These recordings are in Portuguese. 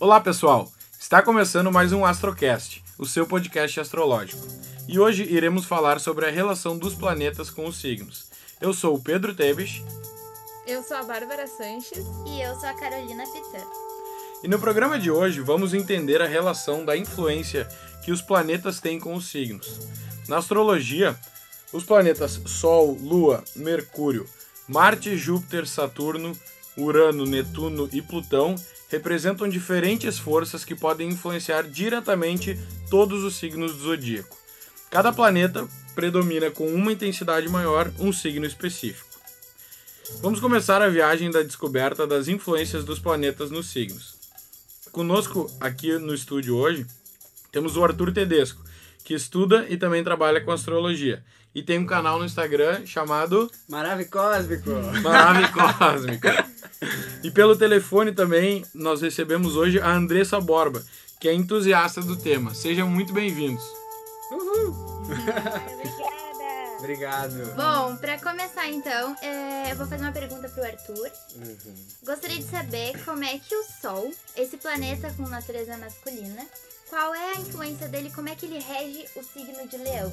Olá, pessoal! Está começando mais um Astrocast, o seu podcast astrológico. E hoje iremos falar sobre a relação dos planetas com os signos. Eu sou o Pedro Teves. Eu sou a Bárbara Sanches. E eu sou a Carolina Pitã. E no programa de hoje vamos entender a relação da influência que os planetas têm com os signos. Na astrologia, os planetas Sol, Lua, Mercúrio, Marte, Júpiter, Saturno, Urano, Netuno e Plutão representam diferentes forças que podem influenciar diretamente todos os signos do zodíaco. Cada planeta predomina com uma intensidade maior um signo específico. Vamos começar a viagem da descoberta das influências dos planetas nos signos. Conosco aqui no estúdio hoje temos o Arthur Tedesco, que estuda e também trabalha com astrologia. E tem um canal no Instagram chamado Marave Cósmico. Marave Cósmico. e pelo telefone também nós recebemos hoje a Andressa Borba, que é entusiasta do tema. Sejam muito bem-vindos. Uhul. Obrigada. Obrigado. Bom, para começar então, é, eu vou fazer uma pergunta pro Arthur. Uhum. Gostaria de saber como é que o Sol, esse planeta com natureza masculina, qual é a influência dele, como é que ele rege o signo de Leão?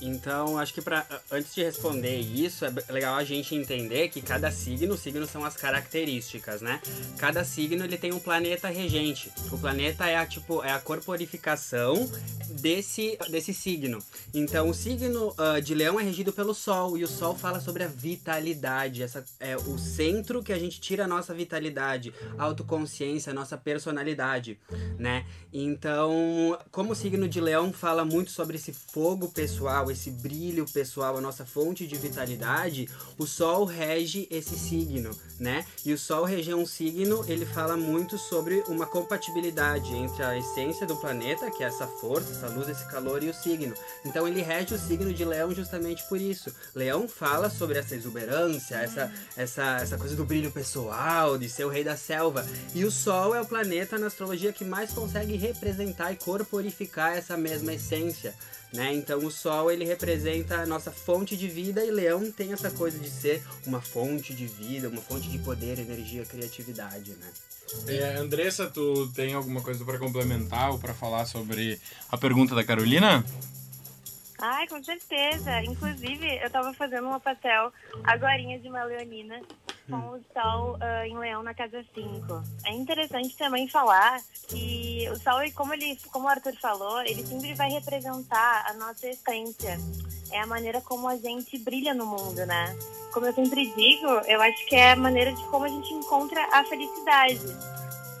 Então, acho que para antes de responder isso, é legal a gente entender que cada signo, signos são as características, né? Cada signo ele tem um planeta regente. O planeta é a tipo é a corporificação desse desse signo. Então, o signo uh, de Leão é regido pelo Sol e o Sol fala sobre a vitalidade, essa é o centro que a gente tira a nossa vitalidade, a autoconsciência, a nossa personalidade, né? Então, como o signo de Leão fala muito sobre esse fogo pessoal esse brilho pessoal, a nossa fonte de vitalidade, o Sol rege esse signo, né? E o Sol reger um signo, ele fala muito sobre uma compatibilidade entre a essência do planeta, que é essa força, essa luz, esse calor, e o signo. Então ele rege o signo de Leão justamente por isso. Leão fala sobre essa exuberância, essa, essa, essa coisa do brilho pessoal, de ser o rei da selva. E o Sol é o planeta na astrologia que mais consegue representar e corporificar essa mesma essência. Né? Então o Sol ele representa a nossa fonte de vida e Leão tem essa coisa de ser uma fonte de vida, uma fonte de poder, energia, criatividade, né? É, Andressa, tu tem alguma coisa para complementar ou para falar sobre a pergunta da Carolina? Ai, com certeza. Inclusive, eu estava fazendo uma pastel agorinha de uma leonina com o Sol uh, em Leão na casa 5. É interessante também falar que o Sol, como, ele, como o Arthur falou, ele sempre vai representar a nossa essência. É a maneira como a gente brilha no mundo, né? Como eu sempre digo, eu acho que é a maneira de como a gente encontra a felicidade.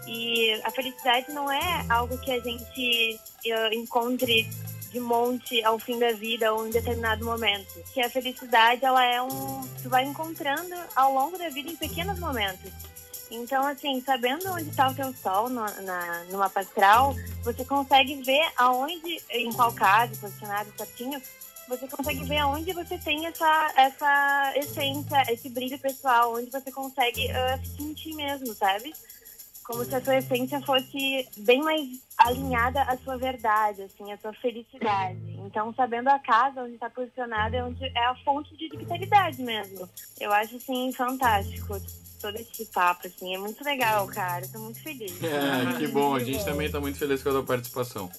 E a felicidade não é algo que a gente uh, encontre de monte ao fim da vida ou em determinado momento. Que a felicidade, ela é um. Tu vai encontrando ao longo da vida em pequenos momentos. Então, assim, sabendo onde está o teu sol no, na, no mapa astral, você consegue ver aonde, em qual caso, posicionado certinho, você consegue ver aonde você tem essa, essa essência, esse brilho pessoal, onde você consegue uh, se sentir mesmo, sabe? Como se a sua essência fosse bem mais alinhada à sua verdade, assim, à sua felicidade. Então, sabendo a casa onde está posicionada é onde é a fonte de vitalidade mesmo. Eu acho assim fantástico todo esse papo, assim, é muito legal, cara. Estou muito feliz. É, que bom. A gente também está muito feliz com a tua participação.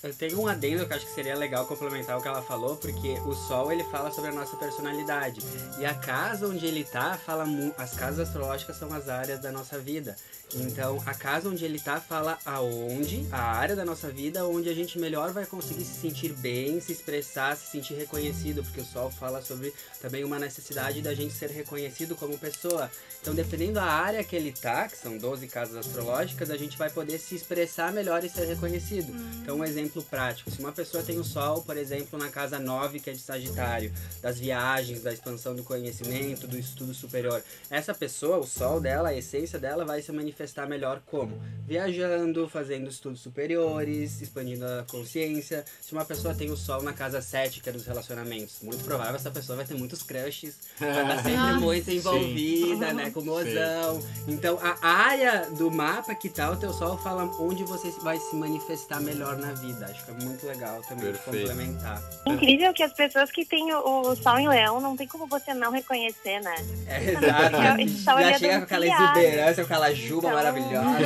Eu tenho um adendo que acho que seria legal complementar o que ela falou, porque o Sol ele fala sobre a nossa personalidade. E a casa onde ele tá, fala as casas astrológicas são as áreas da nossa vida. Então, a casa onde ele tá fala aonde, a área da nossa vida onde a gente melhor vai conseguir se sentir bem, se expressar, se sentir reconhecido, porque o Sol fala sobre também uma necessidade da gente ser reconhecido como pessoa. Então, dependendo da área que ele tá, que são 12 casas astrológicas, a gente vai poder se expressar melhor e ser reconhecido. Hum. Então, um exemplo prático, se uma pessoa tem o Sol, por exemplo, na casa 9, que é de Sagitário, das viagens, da expansão do conhecimento, do estudo superior, essa pessoa, o Sol dela, a essência dela vai se manifestar manifestar melhor como? Viajando, fazendo estudos superiores, expandindo a consciência. Se uma pessoa tem o sol na casa 7, que é dos relacionamentos, muito provável essa pessoa vai ter muitos crushes, vai estar sempre ah, muito envolvida, Sim. né, com mozão. Então, a área do mapa que tá o teu sol fala onde você vai se manifestar melhor na vida. Acho que é muito legal também Perfeito. complementar. Incrível que as pessoas que têm o, o sol em leão não tem como você não reconhecer, né? É, exato. Já chega com aquela exuberância, com aquela juba então... maravilhosa.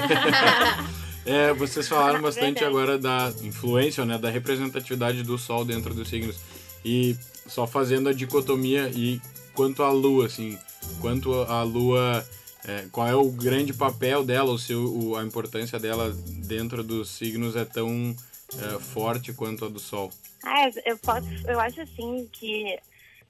É, vocês falaram bastante Verdade. agora da influência, né, da representatividade do Sol dentro dos signos. E só fazendo a dicotomia e quanto à Lua, assim, quanto a Lua, é, qual é o grande papel dela, o seu, o- a importância dela dentro dos signos é tão é, forte quanto a do Sol. Ah, eu posso, eu acho assim que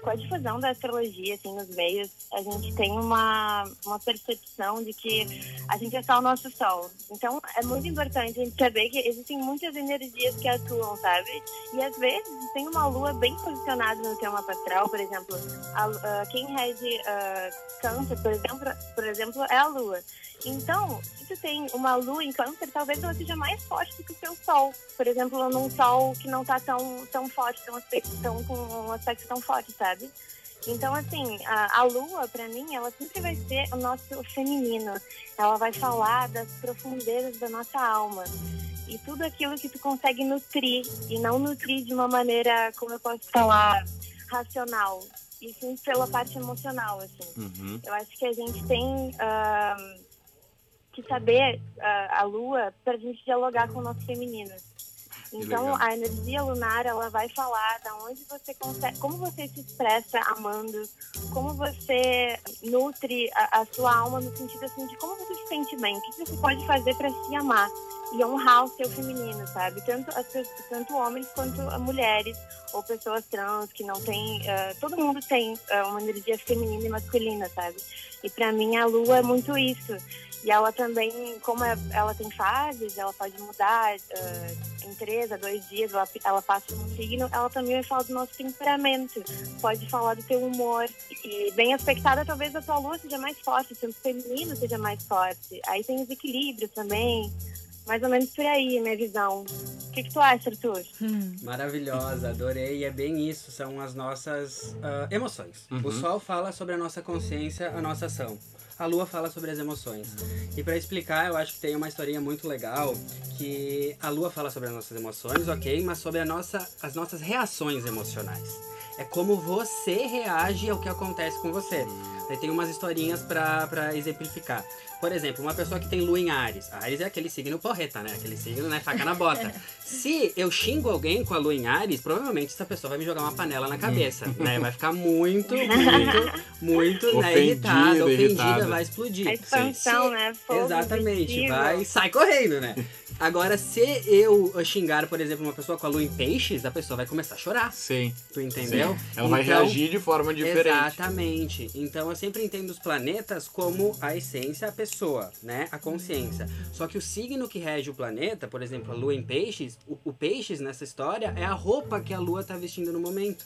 com a difusão da astrologia assim nos meios, a gente tem uma, uma percepção de que a gente é só o nosso sol. Então é muito importante a gente saber que existem muitas energias que atuam, sabe? E às vezes tem uma lua bem posicionada no teu mapa astral, por exemplo, a, a- quem rege ah, câncer, por exemplo, por exemplo, é a lua. Então, se tu tem uma lua em câncer, talvez ela seja mais forte do que o seu sol. Por exemplo, num sol que não tá tão, tão forte, tão, aspecto, tão com um aspecto tão forte, sabe? Então, assim, a, a lua, pra mim, ela sempre vai ser o nosso feminino. Ela vai falar das profundezas da nossa alma. E tudo aquilo que tu consegue nutrir, e não nutrir de uma maneira, como eu posso falar, racional. E sim pela parte emocional, assim. Uhum. Eu acho que a gente tem ah, que saber ah, a lua para a gente dialogar com o nosso feminino. Então, a energia lunar, ela vai falar da onde você consegue, como você se expressa amando, como você nutre a, a sua alma no sentido assim de como você se sente bem, o que você pode fazer para se amar e honrar o seu feminino, sabe? Tanto, as, tanto homens quanto mulheres ou pessoas trans que não têm, ah, todo mundo tem ah, uma energia feminina e masculina, sabe? E para mim a lua é muito isso. E ela também, como é- ela tem fases, ela pode mudar ah, em três a dois dias, ela, ela passa um signo, ela também vai falar do nosso temperamento, pode falar do teu humor. E bem aspectada, talvez a tua lua seja mais forte, o seu feminino seja mais forte. Aí tem os equilíbrios também, mais ou menos por aí, minha visão. O que, que tu acha, Arthur? Maravilhosa, adorei. E é bem isso, são as nossas ah, emoções. Uhum. O Sol fala sobre a nossa consciência, a nossa ação. A Lua fala sobre as emoções. E para explicar, eu acho que tem uma historinha muito legal que a Lua fala sobre as nossas emoções, ok, mas sobre a nossa, as nossas reações emocionais. É como você reage ao que acontece com você. Aí tem umas historinhas pra, pra exemplificar. Por exemplo, uma pessoa que tem lua em Ares. Ares é aquele signo porreta, né? Aquele signo, né? Faca na bota. Se eu xingo alguém com a lua em Ares, provavelmente essa pessoa vai me jogar uma panela na cabeça, né? Vai ficar muito, muito, muito né, irritada, ofendida, vai explodir. A expansão, Se- né? Fogo, Exatamente, vai, sai correndo, né? Agora, se eu xingar, por exemplo, uma pessoa com a lua em peixes, a pessoa vai começar a chorar. Sim. Tu entendeu? Ela vai Então, reagir de forma diferente. Exatamente. Então eu sempre entendo os planetas como a essência, a pessoa, né? A consciência. Só que o signo que rege o planeta, por exemplo, a lua em peixes, o, o peixes nessa história é a roupa que a lua tá vestindo no momento.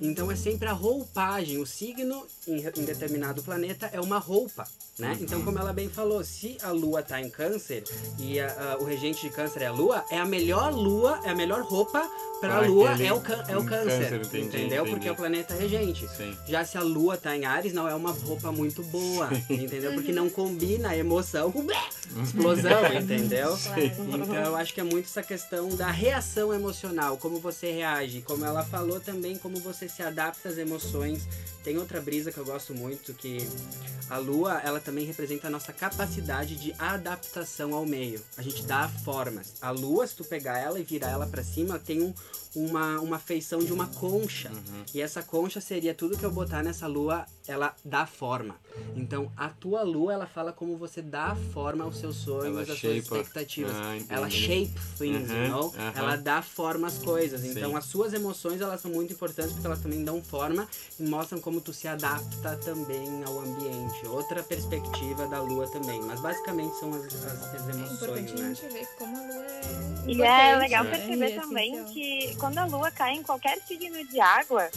Então é sempre a roupagem. O signo em, em determinado planeta é uma roupa, né? Então, como ela bem falou, se a lua tá em câncer e a- a- o regente de câncer é a lua, é a melhor lua, é a melhor roupa para a Pra lua é o, é o câncer, câncer, entendi, entendeu? entendi. Porque é o planeta regente. Sim. Já se a lua tá em Ares, não é uma roupa muito boa, entendeu? Porque não combina a emoção com explosão, entendeu? Então eu acho que é muito essa questão da reação emocional, como você reage, como ela falou também, como você se adapta às emoções. Tem outra brisa que eu gosto muito, que a lua, ela também representa a nossa capacidade de adaptação ao meio. A gente dá formas. A lua, se tu pegar ela e virar ela pra cima, tem um, uma, uma feição de uma concha. E essa concha seria tudo que eu botar nessa lua, ela dá forma. Então, a tua lua, ela fala como você dá forma aos seus sonhos, Ela às suas expectativas. Ah, ela shape things, Uhum, you know? aham. Ela dá forma às coisas. Sim. Então, as suas emoções, elas são muito importantes porque elas também dão forma e mostram como tu se adapta também ao ambiente. Outra perspectiva da lua também. Mas, basicamente, são as, as, as É emoções, importante a né? gente ver como a lua é. E é legal né? perceber E é também essencial. que quando a lua cai em qualquer signo de água,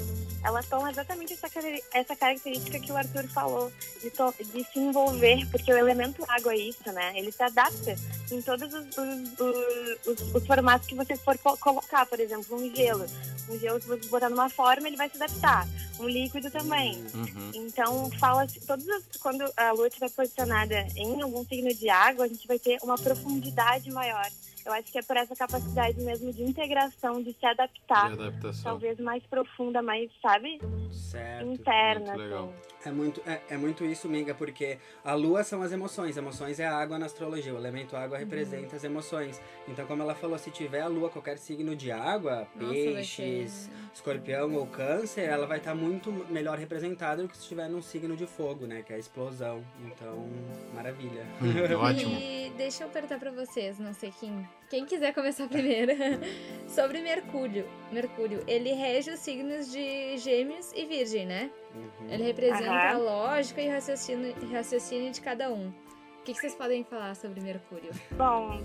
ela toma exatamente essa, essa característica que o Arthur falou, de, to- de se envolver, porque o elemento água é isso, né? Ele se adapta em todos os, os- os- os- os formatos que você for co- colocar, por exemplo, um gelo. Um gelo, se você botar numa forma, ele vai se adaptar. Um líquido também. Uhum. Então, fala todos os- quando a lua estiver posicionada em algum signo de água, a gente vai ter uma profundidade maior. Eu acho que é por essa capacidade mesmo de integração, de se adaptar, De adaptação. talvez mais profunda, mais, sabe, Certo. interna. muito legal. assim. É muito, é, é muito isso, Miga, porque a lua são as emoções. Emoções é a água na astrologia. O elemento água representa as emoções. Então, como ela falou, se tiver a lua, qualquer signo de água, Nossa, peixes, escorpião ou câncer, ela vai estar muito melhor representada do que se estiver num signo de fogo, né? Que é a explosão. Então, maravilha. Hum, ótimo. E deixa eu perguntar pra vocês, não sei quem, quem quiser começar primeiro, sobre Mercúrio. Mercúrio, ele rege os signos de Gêmeos e Virgem, né? Uhum. Ele representa a Aham. lógica e o raciocínio, raciocínio de cada um. O que, que vocês podem falar sobre Mercúrio? Bom,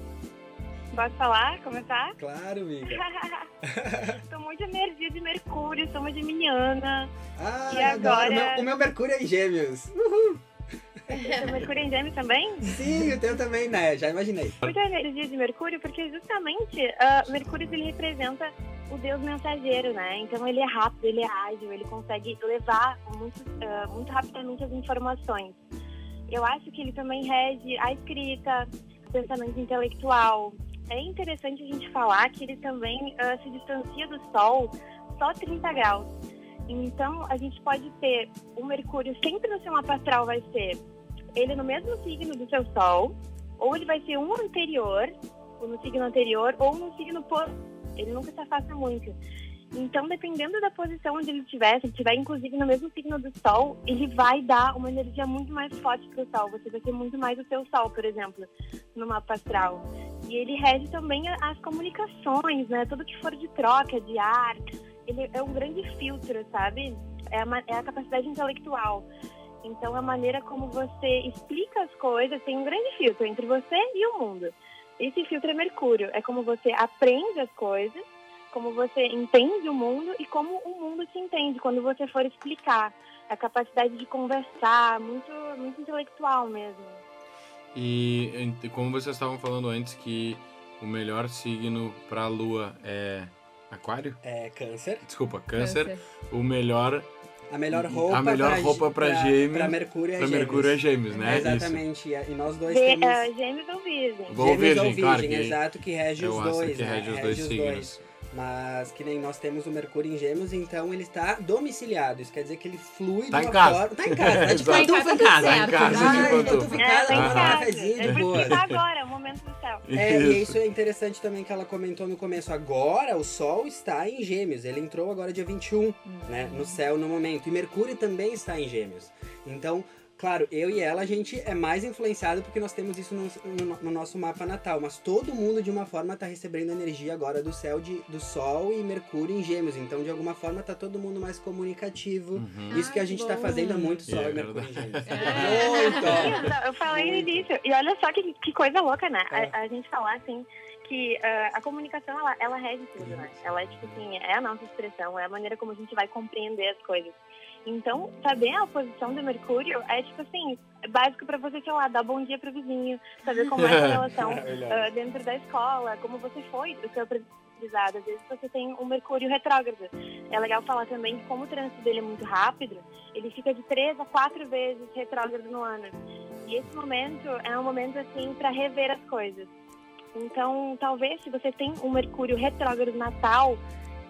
posso falar? Começar? Claro, amiga. Tô muito energia de Mercúrio, sou uma geminiana. Ah, E agora- O meu, o meu Mercúrio é em gêmeos. Seu Mercúrio em Gêmeos também? Sim, o teu também, né? Já imaginei. Muita energia de Mercúrio, porque justamente ah, Mercúrio ele representa o deus mensageiro, né? Então ele é rápido, ele é ágil, ele consegue levar muito, ah, muito rapidamente as informações. Eu acho que ele também rege a escrita, o pensamento intelectual. É interessante a gente falar que ele também ah, se distancia do Sol só 30 graus. Então a gente pode ter o Mercúrio sempre no seu mapa astral vai ser ele no mesmo signo do seu Sol, ou ele vai ser um anterior, ou no signo anterior, ou no signo por. Ele nunca se afasta muito. Então, dependendo da posição onde ele estiver, se ele estiver inclusive no mesmo signo do Sol, ele vai dar uma energia muito mais forte para o Sol. Você vai ter muito mais o seu Sol, por exemplo, no mapa astral. E ele rege também as comunicações, né? Tudo que for de troca, de ar. Ele é um grande filtro, sabe? É a, ma- é a capacidade intelectual. Então, a maneira como você explica as coisas tem um grande filtro entre você e o mundo. Esse filtro é Mercúrio. É como você aprende as coisas, como você entende o mundo e como o mundo te entende quando você for explicar. A capacidade de conversar, muito, muito intelectual mesmo. E como vocês estavam falando antes que o melhor signo pra lua é aquário? É câncer. Desculpa, câncer. O melhor A melhor roupa, A melhor roupa pra gêmeos- Pra Mercúrio é pra gêmeos. Mercúrio é gêmeos, né? Isso. Exatamente. E nós dois Vê- temos... ah, gêmeos ou virgem? Gêmeos virgem, ou claro virgem, que exato, que rege é os dois, que né? rege os dois signos. Mas que nem nós temos o Mercúrio em Gêmeos, então ele está domiciliado. Isso quer dizer que ele flui Tá de em uma casa. forma... Tá em casa, tá de Exato. pantufa Tá em casa. casa, Tá em casa, de de pantufa. pantufa em É, casa, tá em casa. cafezinho É de isso boa. tá agora, é o momento do céu. É, e Isso. isso é interessante também que ela comentou no começo. Agora o Sol está em Gêmeos. Ele entrou agora dia 21, né? No céu no momento. E Mercúrio também está em Gêmeos. Então, claro, eu e ela, a gente é mais influenciado porque nós temos isso no, no- no nosso mapa natal. Mas todo mundo, de uma forma, está recebendo energia agora do céu de, do Sol e Mercúrio em Gêmeos. Então, de alguma forma, tá todo mundo mais comunicativo. Uhum. Isso que a gente tá bom. fazendo é muito Sol É e Mercúrio em. Gêmeos. É. Muito! Eu falei no início. E olha só que, que coisa louca, né? É. A, a gente falar assim que ah, a comunicação ela, ela rege tudo, né? Ela é tipo assim, é a nossa expressão, é a maneira como a gente vai compreender as coisas. Então, saber a posição do Mercúrio é tipo assim, é básico pra você, sei lá, dar bom dia pro vizinho, saber como é a relação Maravilhoso. ah, dentro da escola, como você foi do seu aprendizado. Às vezes você tem um Mercúrio retrógrado. É legal falar também que como o trânsito dele é muito rápido, ele fica de três a quatro vezes retrógrado no ano. E esse momento é um momento assim para rever as coisas. Então, talvez se você tem um Mercúrio retrógrado natal,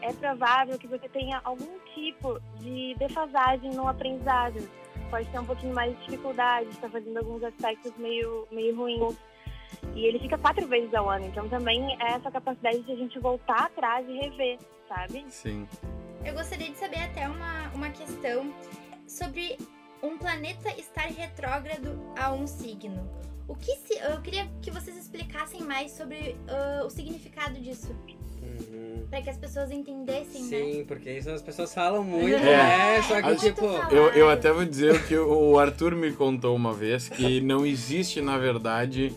é provável que você tenha algum tipo de defasagem no aprendizado. Pode ter um pouquinho mais de dificuldade, está fazendo alguns aspectos meio, meio ruins. E ele fica quatro vezes ao ano, então também é essa capacidade de a gente voltar atrás e rever, sabe? Sim. Eu gostaria de saber até uma, uma questão sobre um planeta estar retrógrado a um signo. O que se, eu queria que vocês explicassem mais sobre ah, o significado disso, Uhum. para que as pessoas entendessem, né? Sim, porque isso as pessoas falam muito, É. né? Só que, tipo. Eu, eu até vou dizer o que o Arthur me contou uma vez, que não existe, na verdade,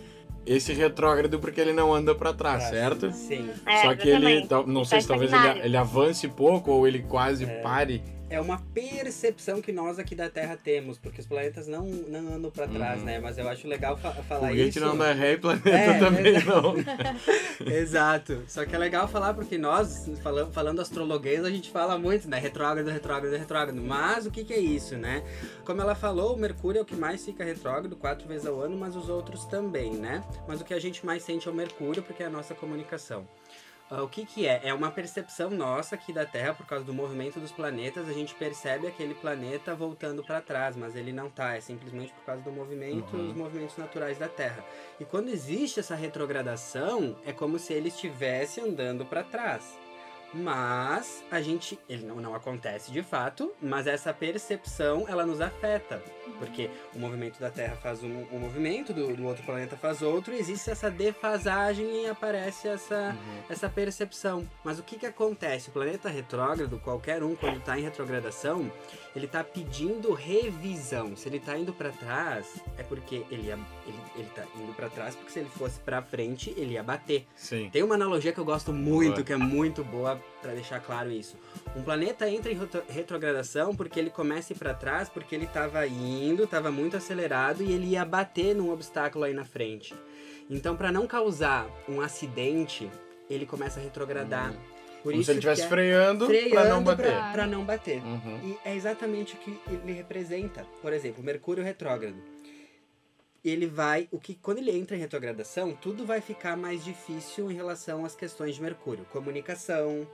esse retrógrado porque ele não anda pra trás, Pra- certo? Sim. É, Só que ele, não sei Tá se talvez ele, ele avance pouco ou ele quase É. pare. É uma percepção que nós aqui da Terra temos, porque os planetas não, não andam pra trás, Uhum. né? Mas eu acho legal fa falar Foguete isso. não dá ré e planeta É, também exato. não. Exato. Só que é legal falar porque nós, falando, falando astrologuês, a gente fala muito, né? Retrógrado, retrógrado, retrógrado. Mas o que, que é isso, né? Como ela falou, o Mercúrio é o que mais fica retrógrado quatro vezes ao ano, mas os outros também, né? Mas o que a gente mais sente é o Mercúrio, porque é a nossa comunicação. Ah, O que que é? É uma percepção nossa aqui da Terra, por causa do movimento dos planetas, a gente percebe aquele planeta voltando para trás, mas ele não tá, é simplesmente por causa do movimento, Uhum. os movimentos naturais da Terra. E quando existe essa retrogradação, é como se ele estivesse andando para trás. Mas a gente, ele não, não acontece de fato, mas essa percepção ela nos afeta, porque o movimento da Terra faz um, um movimento, do, do outro planeta faz outro, e existe essa defasagem e aparece essa, essa percepção. Mas o que que acontece? O planeta retrógrado, qualquer um quando está em retrogradação, ele está pedindo revisão. Se ele está indo para trás, é porque ele ele, ele tá indo para trás, porque se ele fosse para frente, ele ia bater. Sim. Tem uma analogia que eu gosto muito, Boa. que é muito boa para deixar claro isso. Um planeta entra em retro- retrogradação porque ele começa a ir para trás, porque ele estava indo, estava muito acelerado e ele ia bater num obstáculo aí na frente. Então, para não causar um acidente, ele começa a retrogradar. Por Como se ele estivesse é freando, freando pra não bater. pra não bater. Uhum. E é exatamente o que ele representa. Por exemplo, Mercúrio retrógrado. Ele vai, o que quando ele entra em retrogradação, tudo vai ficar mais difícil em relação às questões de Mercúrio, comunicação,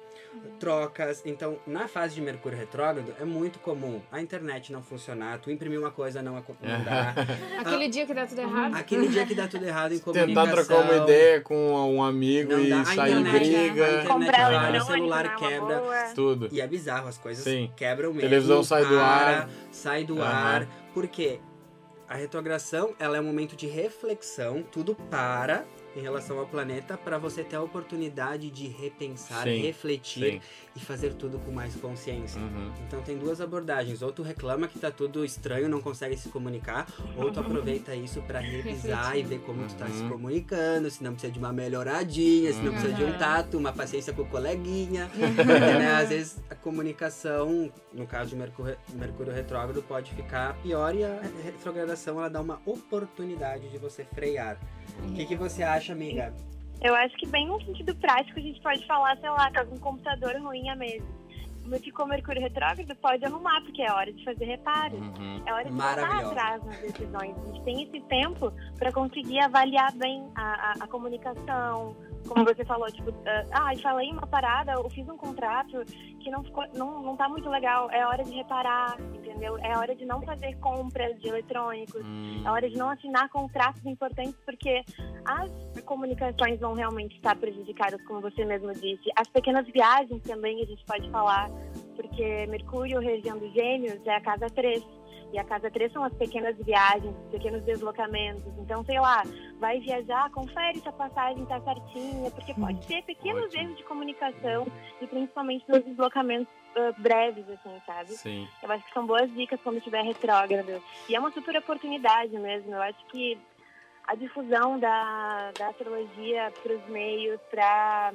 trocas. Então, na fase de Mercúrio retrógrado, é muito comum a internet não funcionar, tu imprimir uma coisa não, aco- não dá. Aquele dia que dá tudo errado. Aquele dia que dá tudo errado em comunicação. Tentar trocar uma ideia com um amigo Não e dá. Sair em internet, briga. a internet Comprar eletrônico o celular é quebra. Tudo. E é bizarro, as coisas Sim. quebram mesmo. Televisão sai do ar. Sai do Aham. ar. Porque a retrogradação, ela é um momento de reflexão, tudo para em relação ao planeta para você ter a oportunidade de repensar, Sim, refletir Sim. e fazer tudo com mais consciência. Uhum. Então tem duas abordagens, ou tu reclama que tá tudo estranho, não consegue se comunicar, ou tu aproveita isso para revisar e ver como tu tá se Uhum. comunicando, se não precisa de uma melhoradinha, se não precisa de um Uhum. tato, uma paciência com o coleguinha. né? Às vezes a comunicação, no caso de Mercúrio, Mercúrio retrógrado, pode ficar pior e a retrogradação ela dá uma oportunidade de você frear. O que, que você acha, amiga? Eu acho que bem no sentido prático a gente pode falar, sei lá, com um computador ruim à mesa. Como ficou Mercúrio retrógrado, pode arrumar, porque é hora de fazer reparos. Uhum. É hora de voltar atrás nas decisões. A gente tem esse tempo para conseguir avaliar bem a, a, a comunicação. Como você falou, tipo, ah, ah, falei uma parada, eu fiz um contrato que não ficou, não, não tá muito legal. É hora de reparar, entendeu? É hora de não fazer compras de eletrônicos. Hum. É hora de não assinar contratos importantes, porque as comunicações vão realmente estar prejudicadas, como você mesmo disse. As pequenas viagens também a gente pode falar, porque Mercúrio, região dos Gêmeos, é a casa 3. E a casa 3 são as pequenas viagens, os pequenos deslocamentos. Então, sei lá, vai viajar, confere se a passagem está certinha, porque pode ter pequenos Ótimo. erros de comunicação e principalmente nos deslocamentos ah, breves, assim, sabe? Sim. Eu acho que são boas dicas quando estiver retrógrado. E é uma super oportunidade mesmo. Eu acho que a difusão da, da astrologia para os meios, para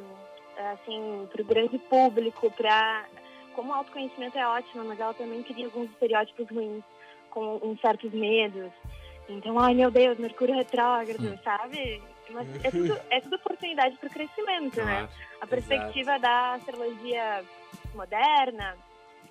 assim, para o grande público, para como o autoconhecimento é ótimo, mas ela também cria alguns estereótipos ruins com uns certos medos. Então, ai meu Deus, Mercúrio retrógrado, Hum. sabe? Mas é tudo, é tudo oportunidade para o crescimento, né? Claro. A perspectiva da astrologia moderna,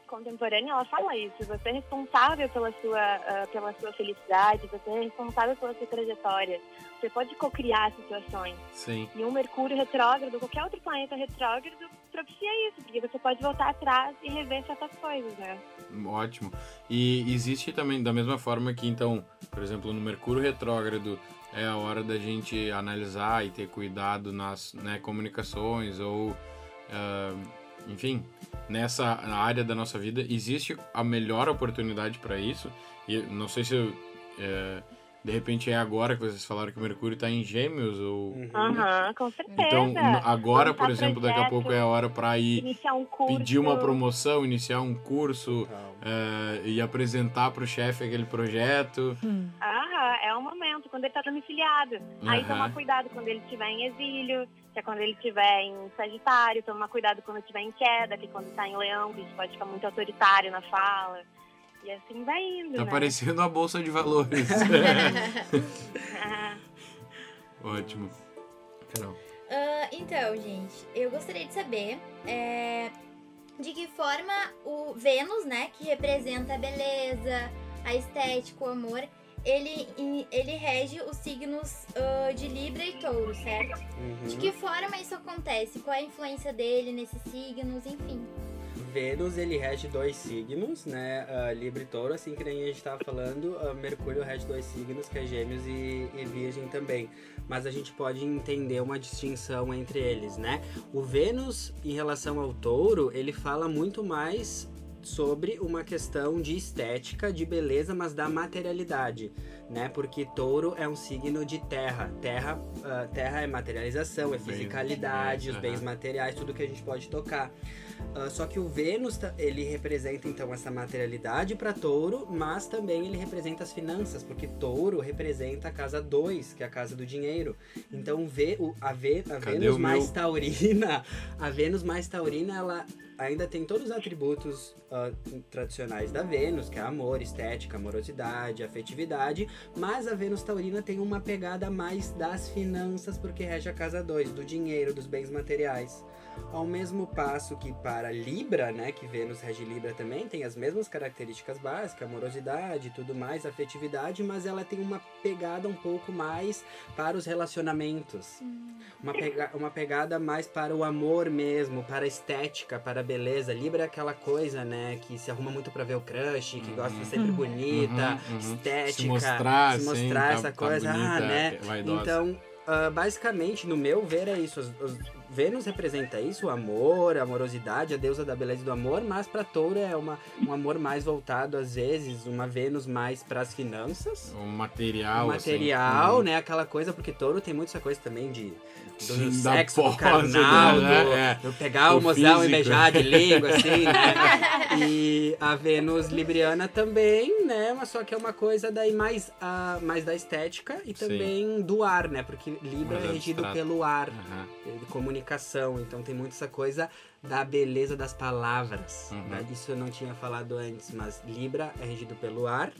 contemporânea, ela fala isso. Você é responsável pela sua, ah, pela sua felicidade, você é responsável pela sua trajetória. Você pode cocriar situações. Sim. E um Mercúrio retrógrado, qualquer outro planeta retrógrado, propicia isso, porque você pode voltar atrás e rever certas coisas, né? Ótimo. E existe também, da mesma forma que, então, por exemplo, no Mercúrio retrógrado é a hora da gente analisar e ter cuidado nas né, comunicações ou, ah, enfim, nessa área da nossa vida, existe a melhor oportunidade para isso. E não sei se eu, eh, de repente é agora que vocês falaram que o Mercúrio está em Gêmeos ou. Uhum. Aham, com certeza. Então, agora, por exemplo, daqui a projeto, pouco é a hora para ir um pedir uma promoção, iniciar um curso, eh, e apresentar para o chefe aquele projeto. Aham, é o momento, quando ele tá domiciliado. Aí Aham. tomar cuidado quando ele estiver em exílio, que é quando ele estiver em Sagitário, tomar cuidado quando estiver em queda, que quando tá em Leão, que a gente pode ficar muito autoritário na fala. E assim vai indo, Tá né? parecendo a bolsa de valores. Ah, Ótimo. Carol. Ah, então, gente, eu gostaria de saber é, de que forma o Vênus, né, que representa a beleza, a estética, o amor, ele, ele rege os signos uh, de Libra e Touro, certo? Uhum. De que forma isso acontece? Qual é a influência dele nesses signos, enfim? Vênus ele rege dois signos, né? Uh, Libra e Touro, assim que nem a gente estava falando. Uh, Mercúrio rege dois signos, que é Gêmeos e, e, Virgem também. Mas a gente pode entender uma distinção entre eles, né? O Vênus, em relação ao Touro, ele fala muito mais sobre uma questão de estética, de beleza, mas da materialidade, né? Porque touro é um signo de terra. Terra, uh, terra é materialização, é fisicalidade, os bens materiais, tudo que a gente pode tocar. Uh, só que o Vênus, ele representa então essa materialidade para touro, mas também ele representa as finanças, porque touro representa a casa 2, que é a casa do dinheiro. Então vê, o, a, a Vênus mais meu? taurina, a Vênus mais taurina, ela ainda tem todos os atributos uh, tradicionais da Vênus, que é amor, estética, amorosidade, afetividade, mas a Vênus taurina tem uma pegada mais das finanças, porque rege a casa 2, do dinheiro, dos bens materiais. Ao mesmo passo que para Libra, né, que Vênus rege Libra também, tem as mesmas características básicas, amorosidade tudo mais, afetividade, mas ela tem uma pegada um pouco mais para os relacionamentos. Hum. Uma, pega uma pegada mais para o amor mesmo, para a estética, para a beleza. Libra é aquela coisa, né, que se arruma muito para ver o crush, que uhum. gosta sempre bonita, uhum, uhum. estética, se mostrar, se mostrar sim, essa tá, coisa, tá bonita, ah, né? Então, uh, basicamente, no meu ver, é isso. Os, os, Vênus representa isso, o amor, a amorosidade, a deusa da beleza e do amor, mas para Touro é uma, um amor mais voltado, às vezes, uma Vênus mais para as finanças. O material. O assim. material, assim. né? Aquela coisa, porque Touro tem muito essa coisa também de do sexo, do carnal, né? do, é. do pegar o, o mozão e beijar de língua, assim, né? E a Vênus Libriana também, né? Mas só que é uma coisa daí mais, uh, mais da estética e também Sim. do ar, né? Porque Libra mais é regido abstrato. pelo ar, uhum. de comunicação. Então tem muito essa coisa da beleza das palavras. Uhum. Né? Isso eu não tinha falado antes, mas Libra é regido pelo ar.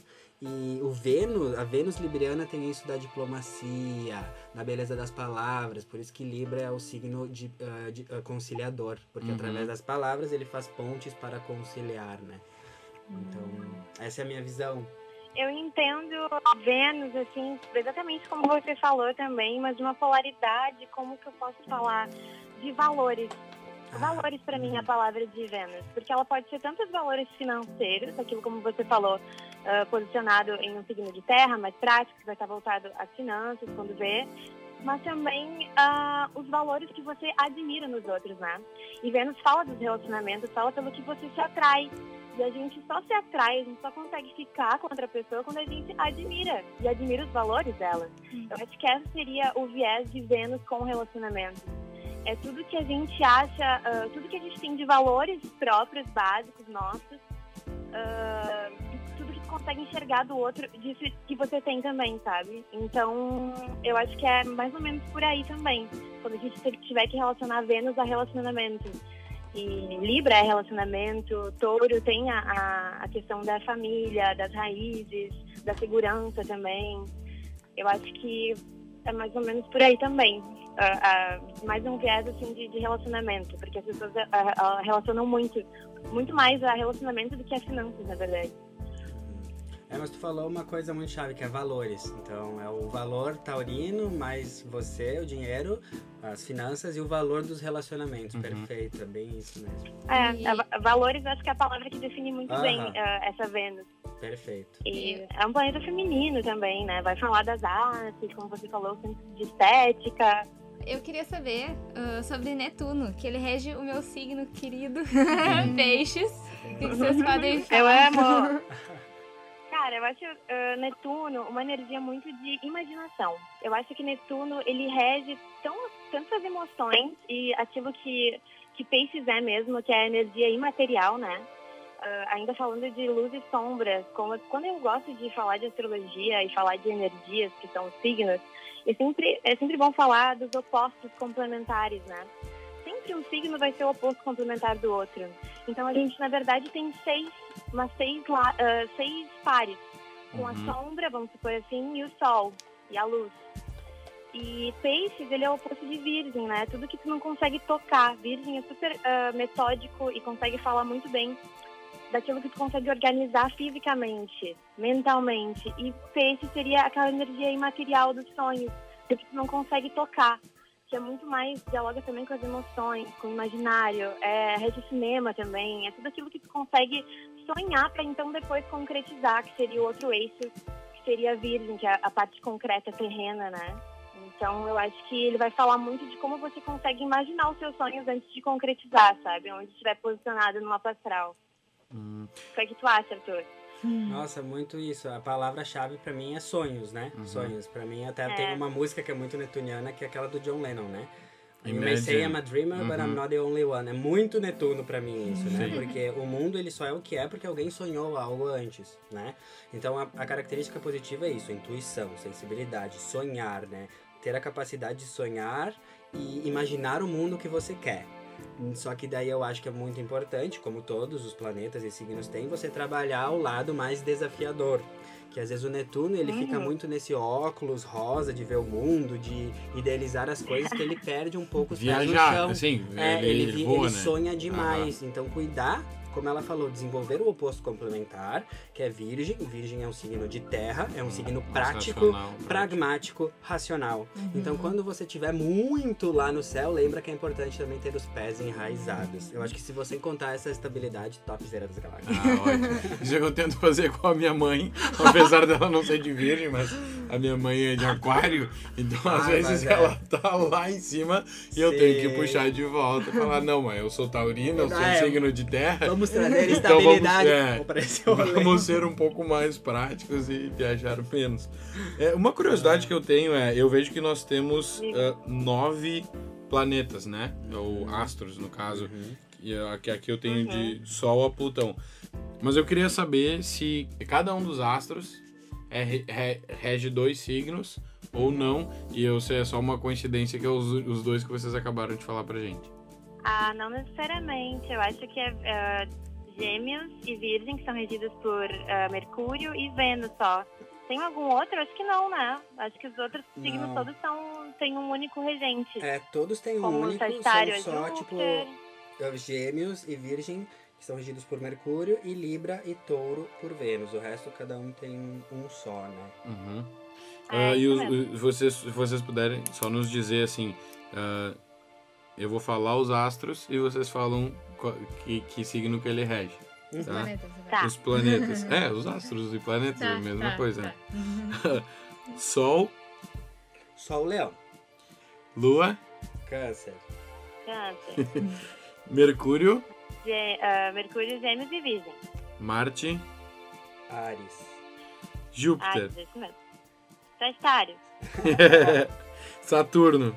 E o Vênus, a Vênus Libriana tem isso da diplomacia, da beleza das palavras, por isso que Libra é o signo de, uh, de uh, conciliador, porque uhum. através das palavras ele faz pontes para conciliar, né? Então, essa é a minha visão. Eu entendo Vênus, assim, exatamente como você falou também, mas uma polaridade, como que eu posso falar, de valores. Valores para mim é a palavra de Vênus, porque ela pode ser tantos valores financeiros, aquilo como você falou, uh, posicionado em um signo de terra, mais prático, que vai estar voltado às finanças, quando vê, mas também uh, os valores que você admira nos outros, né? E Vênus fala dos relacionamentos, fala pelo que você se atrai. E a gente só se atrai, a gente só consegue ficar com outra pessoa quando a gente admira e admira os valores dela. Eu acho que esse seria o viés de Vênus com o relacionamento é tudo que a gente acha, uh, tudo que a gente tem de valores próprios, básicos, nossos, uh, tudo que consegue enxergar do outro, disso que você tem também, sabe? Então, eu acho que é mais ou menos por aí também, quando a gente tiver que relacionar Vênus a relacionamento. E Libra é relacionamento, Touro tem a, a questão da família, das raízes, da segurança também. Eu acho que é mais ou menos por aí também uh, uh, mais um viés assim de, de, relacionamento, porque as pessoas uh, relacionam muito, muito mais a relacionamento do que a finanças, na verdade. É, mas tu falou uma coisa muito chave, que é valores. Então, é o valor taurino, mais você, o dinheiro, as finanças e o valor dos relacionamentos. Uhum. Perfeito, é bem isso mesmo. É, e... valores acho que é a palavra que define muito uhum. bem uh, essa Vênus. Perfeito. E é um planeta feminino também, né? Vai falar das artes, como você falou, de estética, eu queria saber uh, sobre Netuno, que ele rege o meu signo querido, Peixes. O que vocês podem falar? Eu amo! Cara, eu acho uh, Netuno uma energia muito de imaginação. Eu acho que Netuno, ele rege tão, tantas emoções e aquilo que, que Peixes é mesmo, que é a energia imaterial, né? Uh, ainda falando de luz e sombras, como, quando eu gosto de falar de astrologia e falar de energias, que são signos, é sempre, é sempre bom falar dos opostos complementares, né? Sempre um signo vai ser o oposto complementar do outro. Então a gente, na verdade, tem seis, umas seis, uh, seis pares. Com uhum. a sombra, vamos supor assim, e o sol, e a luz. E peixes, ele é o oposto de virgem, né? Tudo que tu não consegue tocar. Virgem é super uh, metódico e consegue falar muito bem daquilo que tu consegue organizar fisicamente, mentalmente. E peixe seria aquela energia imaterial dos sonhos, que tu não consegue tocar, que é muito mais, dialoga também com as emoções, com o imaginário, é rede cinema também, é tudo aquilo que tu consegue sonhar para então depois concretizar, que seria o outro eixo, que seria a virgem, que é a parte concreta, terrena, né? Então, eu acho que ele vai falar muito de como você consegue imaginar os seus sonhos antes de concretizar, sabe? Onde estiver posicionado no mapa astral. Hum, O que é que tu acha, Arthur? Nossa, muito isso. A palavra-chave pra mim é sonhos, né? Uhum. Sonhos. Pra mim até É. tem uma música que é muito netuniana, que é aquela do John Lennon, né? You may Imagine. say I'm a dreamer, but I'm Uhum. not the only one. É muito Netuno pra mim isso, né? Sim. Porque o mundo ele só é o que é porque alguém sonhou algo antes, né? Então a, a característica positiva é isso, intuição, sensibilidade, sonhar, né? Ter a capacidade de sonhar e imaginar o mundo que você quer. Só que daí eu acho que é muito importante, como todos os planetas e signos têm, você trabalhar o lado mais desafiador. Que às vezes o Netuno ele fica Uhum. muito nesse óculos rosa de ver o mundo, de idealizar as coisas, que ele perde um pouco os pés no viajar, chão. assim, É, ele, ele, voa, ele né? sonha demais. Então, cuidar, como ela falou, desenvolver o oposto complementar, que é virgem. Virgem é um signo de terra, é um signo Mais prático, racional, prático. pragmático, racional. Uhum. Então, quando você estiver muito lá no céu, lembra que é importante também ter os pés enraizados. Eu acho que se você encontrar essa estabilidade, topzera das galáxias. Ah, ótimo. Isso é que eu tento fazer com a minha mãe, apesar dela não ser de virgem, mas a minha mãe é de aquário, então às Ah, vezes é. ela tá lá em cima e eu tenho que Sim. puxar de volta e falar, não, mãe, eu sou taurina, eu sou um É. signo de terra, Vamos trazer Então vamos- estabilidade. é. Vou parecer o Rolê. vamos ser um pouco mais práticos e viajar menos. É, uma curiosidade que eu tenho é, eu vejo que nós temos ah, nove planetas, né? Ou astros, no caso. Uhum. E ah, que aqui eu tenho de Sol a Plutão. Mas eu queria saber se cada um dos astros é, re- re- rege dois signos ou não. E eu sei, é só uma coincidência que é os, os dois que vocês acabaram de falar pra gente. Ah, não necessariamente. Eu acho que é ah, Gêmeos e Virgem, que são regidos por ah, Mercúrio e Vênus só. Tem algum outro? Acho que não, né? Acho que os outros signos Não. todos são, têm um único regente. É, todos têm um como único, Sagitário são é só, tipo, Júpiter. É, Gêmeos e Virgem, que são regidos por Mercúrio, e Libra e Touro por Vênus. O resto, cada um tem um só, né? Uhum. É, Ah, e os, vocês, se vocês puderem só nos dizer assim, ah, eu vou falar os astros e vocês falam que, que signo que ele rege. Os Tá? planetas, né? Tá. Os planetas. é, os astros e planetas, é a mesma tá, coisa. tá. né? Sol, Só o Leão. Lua, Câncer. Câncer. Mercúrio, Gê- ah, Mercúrio, Gêmeos e Virgem. Marte, Ares. Júpiter, mesmo. Sagitário. Saturno,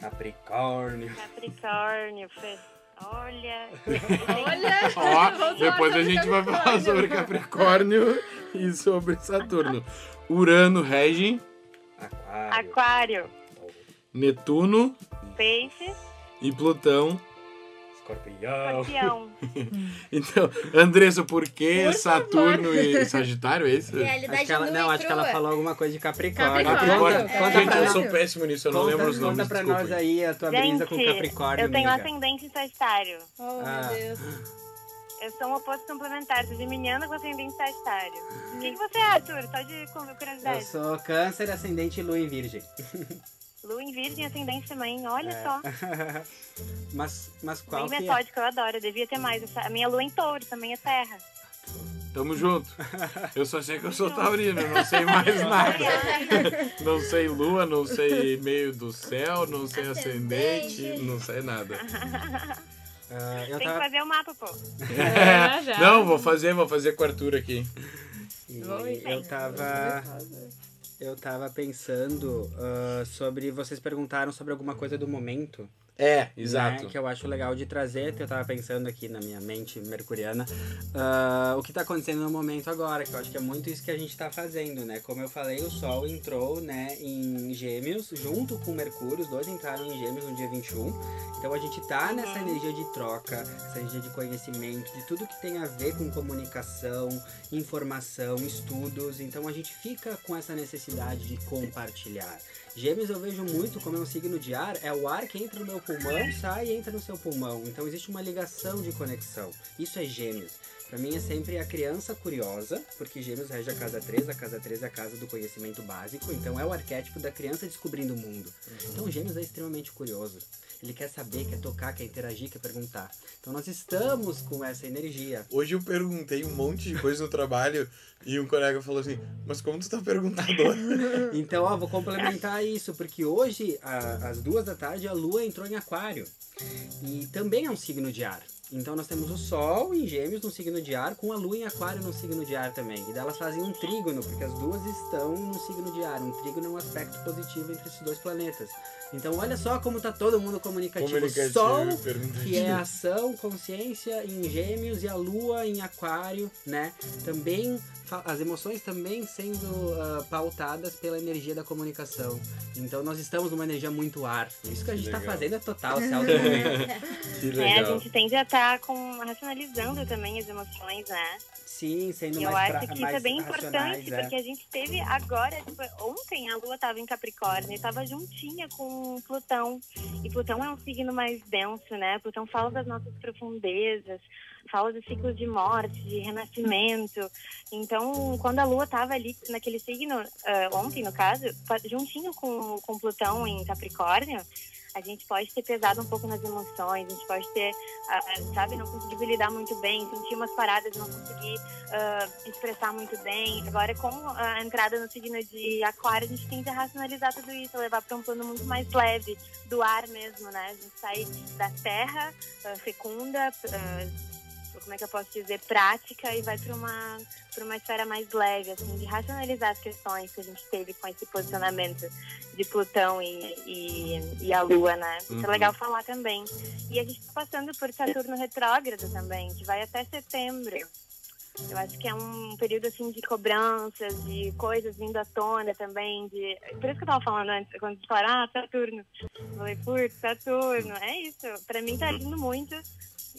Capricórnio. Capricórnio. Fe- Olha. Olha! Ó, depois a gente vai falar sobre Capricórnio e sobre Saturno. Urano rege, Aquário. Aquário. Netuno Peixe. e Plutão. Escorpião. Escorpião. Então, Andressa, por que Por Saturno e Sagitário? É isso? Realidade Acho que ela, não, e acho que ela falou alguma coisa de Capricórnio. Capricórnio. Conta, É. conta Gente, eu sou péssimo nisso, eu não conta, lembro os conta nomes, pra desculpem. nós aí a tua brisa com Gente, Capricórnio, eu tenho amiga. ascendente em Sagitário. Oh, Ah. meu Deus. Eu sou um oposto complementar, sou geminiana com ascendente em Sagitário. O que, que você é, Arthur? Só de com- Eu curiosidade. sou câncer, ascendente lua em virgem. Lua em Virgem, ascendente também, olha É. só. mas, mas qual Bem que é? metódico, eu adoro, eu devia ter mais. Essa- A minha lua em touro também é terra. Tamo junto. Eu só sei que eu sou taurino, eu não sei mais nada. Não sei lua, não sei meio do céu, não sei ascendente, não sei nada. Eu Tem que tava... fazer o mapa, pô. É, já. Não, vou fazer, vou fazer com o Arthur aqui. e eu tava... Eu tava pensando ah, sobre... Vocês perguntaram sobre alguma coisa do momento. É, né, que eu acho legal de trazer, que eu tava pensando aqui na minha mente mercuriana, ah, o que tá acontecendo no momento agora, que eu acho que é muito isso que a gente tá fazendo, né? Como eu falei, o Sol entrou, né, em Gêmeos, junto com Mercúrio, os dois entraram em Gêmeos no dia 21. Então a gente tá nessa energia de troca, essa energia de conhecimento, de tudo que tem a ver com comunicação, informação, estudos. Então a gente fica com essa necessidade de compartilhar. Gêmeos eu vejo muito como é um signo de ar, é o ar que entra no meu pulmão, sai e entra no seu pulmão. Então existe uma ligação de conexão. Isso é gêmeos. Pra mim é sempre a criança curiosa, porque Gêmeos rege a casa 3, a casa 3 é a casa do conhecimento básico, então é o arquétipo da criança descobrindo o mundo. Então Gêmeos é extremamente curioso. Ele quer saber, quer tocar, quer interagir, quer perguntar. Então nós estamos com essa energia. Hoje eu perguntei um monte de coisa no trabalho e um colega falou assim, mas como tu tá perguntador? Então, ó, vou complementar isso, porque hoje, a- às duas da tarde, a lua entrou em aquário. E também é um signo de ar. Então nós temos o Sol em Gêmeos no signo de ar, com a Lua em Aquário no signo de ar também. E daí elas fazem um trígono, porque as duas estão no signo de ar. Um trígono é um aspecto positivo entre esses dois planetas. Então olha só como tá todo mundo comunicativo. Comunicativo, Sol, que é ação, consciência em Gêmeos e a Lua em Aquário, né? Também as emoções também sendo ah, pautadas pela energia da comunicação. Então nós estamos numa energia muito ar. Isso que a gente está Legal. fazendo é total se auto Que É, a legal. gente tende a estar com, racionalizando também as emoções, né? Sim, sendo E eu mais acho pra- que isso é bem importante, é. porque a gente teve agora, tipo, ontem a Lua estava em Capricórnio, estava juntinha com Plutão. E Plutão é um signo mais denso, né? Plutão fala das nossas profundezas, fala dos ciclos de morte, de renascimento. Então, quando a Lua estava ali naquele signo, ah, ontem no caso, juntinho com, com Plutão em Capricórnio, a gente pode ter pesado um pouco nas emoções, a gente pode ter, ah, sabe, não conseguido lidar muito bem, sentir umas paradas, não conseguir ah, expressar muito bem. Agora, com a entrada no signo de Aquário, a gente tende a racionalizar tudo isso, levar para um plano muito mais leve, do ar mesmo, né? A gente sai da terra ah, fecunda, ah, como é que eu posso dizer, prática e vai para uma uma esfera mais leve, assim, de racionalizar as questões que a gente teve com esse posicionamento de Plutão e, e, e a Lua, né? Isso Uhum. é legal falar também. E a gente está passando por Saturno retrógrado também, que vai até setembro. Eu acho que é um período assim de cobranças, de coisas vindo à tona também, de. Por isso que eu tava falando antes, quando falaram, ah, Saturno. Eu falei, putz, Saturno, é isso. Pra mim tá lindo muito.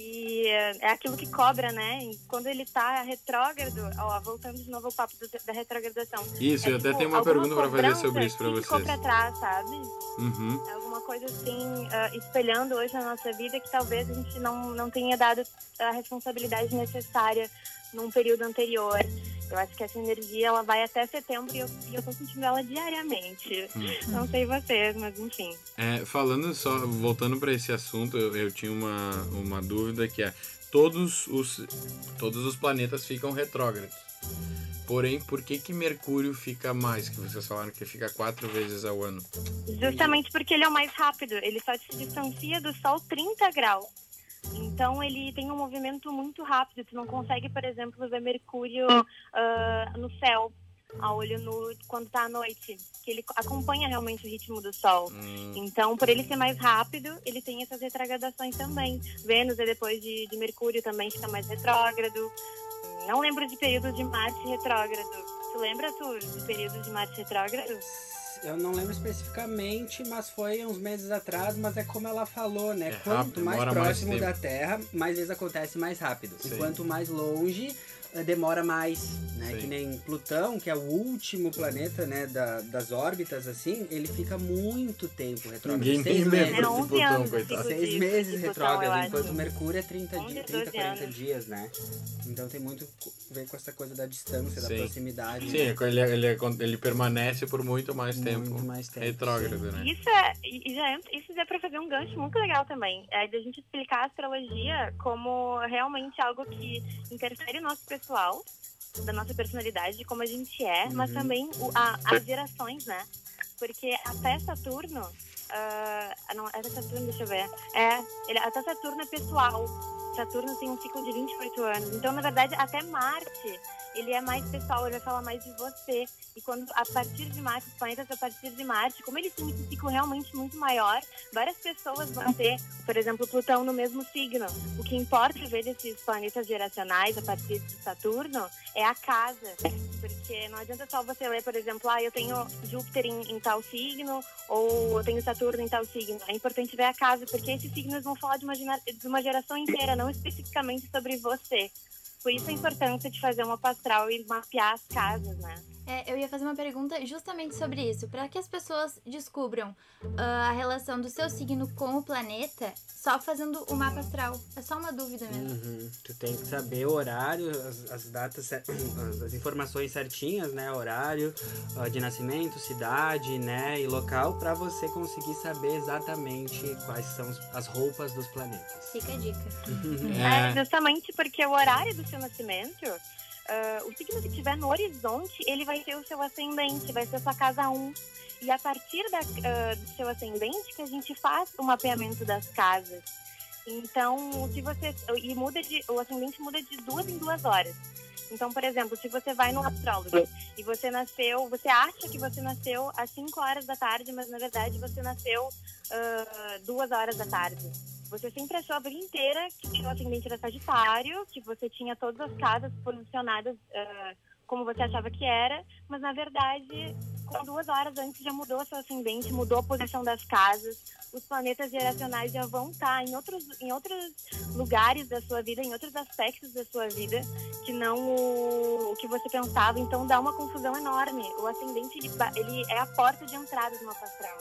E eh, é aquilo que cobra, né? E quando ele tá retrógrado, ó, voltando de novo ao papo do- da retrogradação. Isso, é, eu até tipo, tenho uma pergunta pra fazer sobre isso pra que Ficou vocês. pra trás, sabe? Uhum. É alguma coisa assim, ah, espelhando hoje na nossa vida que talvez a gente não, não tenha dado a responsabilidade necessária num período anterior. Eu acho que essa energia ela vai até setembro e eu, e eu tô sentindo ela diariamente. Hum. Não sei vocês, mas enfim. É, falando só, voltando para esse assunto, eu, eu tinha uma, uma dúvida que é todos os todos os planetas ficam retrógrados. Porém, por que que Mercúrio fica mais? Que vocês falaram que fica quatro vezes ao ano. Justamente porque ele é o mais rápido. Ele só se distancia do Sol 30 graus. Então ele tem um movimento muito rápido. Tu não consegue, por exemplo, ver Mercúrio ah, no céu a olho nu quando tá à noite, que ele acompanha realmente o ritmo do Sol. Hum, Então, por ele ser mais rápido, ele tem essas retrogradações também. Vênus é depois de, de Mercúrio também fica mais retrógrado. Não lembro de período de Marte retrógrado. Tu lembra, tu, de período de Marte retrógrado? Eu não lembro especificamente, mas foi uns meses atrás, mas é como ela falou, né? É Quanto rápido, mais demora mais próximo tempo. da Terra, mais vezes acontece mais rápido. Sim. E quanto mais longe, demora mais, né? Sim. Que nem Plutão, que é o último planeta, né, da- das órbitas, assim, ele fica muito tempo retrógrado. Ninguém Seis nem meses. lembra É de 11 Plutão, anos, coitado. Seis de- meses de retrógrado, enquanto. Mercúrio é 30, di 11, 30 12 40 anos. dias, né? Então tem muito a ver com essa coisa da distância, da Sim. proximidade. Sim, é que ele, ele, ele permanece por muito mais Muito tempo mais tempo, retrógrado, né? Isso é, já entra, isso é pra fazer um gancho muito legal também. É da gente explicar a astrologia como realmente algo que interfere no nosso pessoal, da nossa personalidade, de como a gente é, mas Uhum. também o- a- as gerações, né? Porque até Saturno. ah, não, era Saturno, deixa eu ver. É, ele, até Saturno é pessoal. Saturno tem um ciclo de 28 anos. Então, na verdade, até Marte, ele é mais pessoal, ele vai falar mais de você. E quando, a partir de Marte, os planetas a partir de Marte, como eles têm esse ciclo realmente muito maior, várias pessoas vão ter, por exemplo, Plutão no mesmo signo. O que importa ver desses planetas geracionais a partir de Saturno é a casa. Porque não adianta só você ler, por exemplo, ah, eu tenho Júpiter em, em tal signo, ou eu tenho Saturno em tal signo. É importante ver a casa, porque esses signos vão falar de uma, de uma geração inteira, não especificamente sobre você. Por isso a importância de fazer uma pastral e mapear as casas, né? É, eu ia fazer uma pergunta justamente sobre isso. Para que as pessoas descubram ah, a relação do seu signo com o planeta só fazendo o mapa astral. É só uma dúvida mesmo. Uhum. Tu tem que saber o horário, as, as datas, as, as informações certinhas, né? Horário ah, de nascimento, cidade, né? E local para você conseguir saber exatamente quais são as roupas dos planetas. Fica a dica. É, justamente porque o horário do seu nascimento, ah, o signo que estiver no horizonte, ele vai ter o seu ascendente, vai ser a sua casa 1. E a partir da, ah, do seu ascendente que a gente faz o mapeamento das casas. Então, se você. E muda de. O ascendente muda de duas em duas horas. Então, por exemplo, se você vai no astrólogo e você nasceu, você acha que você nasceu às 5 horas da tarde, mas na verdade você nasceu ah, duas horas da tarde. Você sempre achou a vida inteira que o ascendente era Sagitário, que você tinha todas as casas posicionadas ah, como você achava que era, mas na verdade, com duas horas antes já mudou seu ascendente, mudou a posição das casas, os planetas geracionais já vão estar em outros, em outros lugares da sua vida, em outros aspectos da sua vida, que não o, o que você pensava. Então dá uma confusão enorme. O ascendente, ele, ele é a porta de entrada do mapa astral.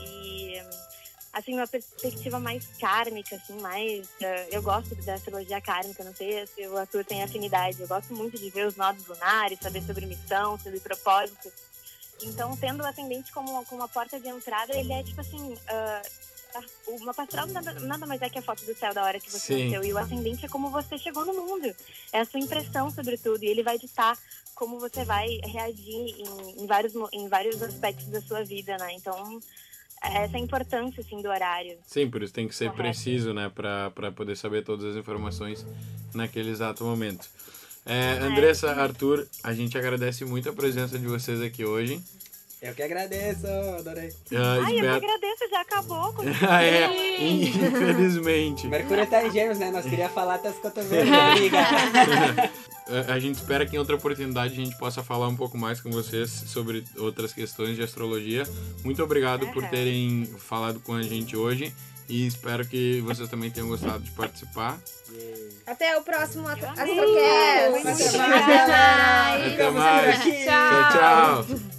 E assim, uma perspectiva mais kármica, assim, mais. eh, eu gosto da astrologia kármica, não sei se o Arthur tem afinidade. Eu gosto muito de ver os nodos lunares, saber sobre missão, sobre propósito. Então, tendo o ascendente como, como uma porta de entrada, ele é tipo assim. a- o mapa astral nada, nada mais é que a foto do céu da hora que você Sim. nasceu. E o ascendente é como você chegou no mundo. É a sua impressão sobre tudo. E ele vai ditar como você vai reagir em, em vários, em vários aspectos da sua vida, né? Então, essa é a importância, assim, do horário. Sim, por isso tem que ser Correto. preciso, né? Pra poder saber todas as informações naquele exato momento. É, Andressa, Arthur, a gente agradece muito a presença de vocês aqui hoje. Eu que agradeço, adorei. Ah, Ai, eu que agradeço, já acabou. Ah, é, infelizmente. Mercúrio tá em gêmeos, né? Nós queríamos falar até os cotovelos, amiga. A gente espera que em outra oportunidade a gente possa falar um pouco mais com vocês sobre outras questões de astrologia. Muito obrigado por terem falado com a gente hoje e espero que vocês também tenham gostado de participar. Até o próximo. Astrocast. Até mais. Até mais. Tchau, tchau.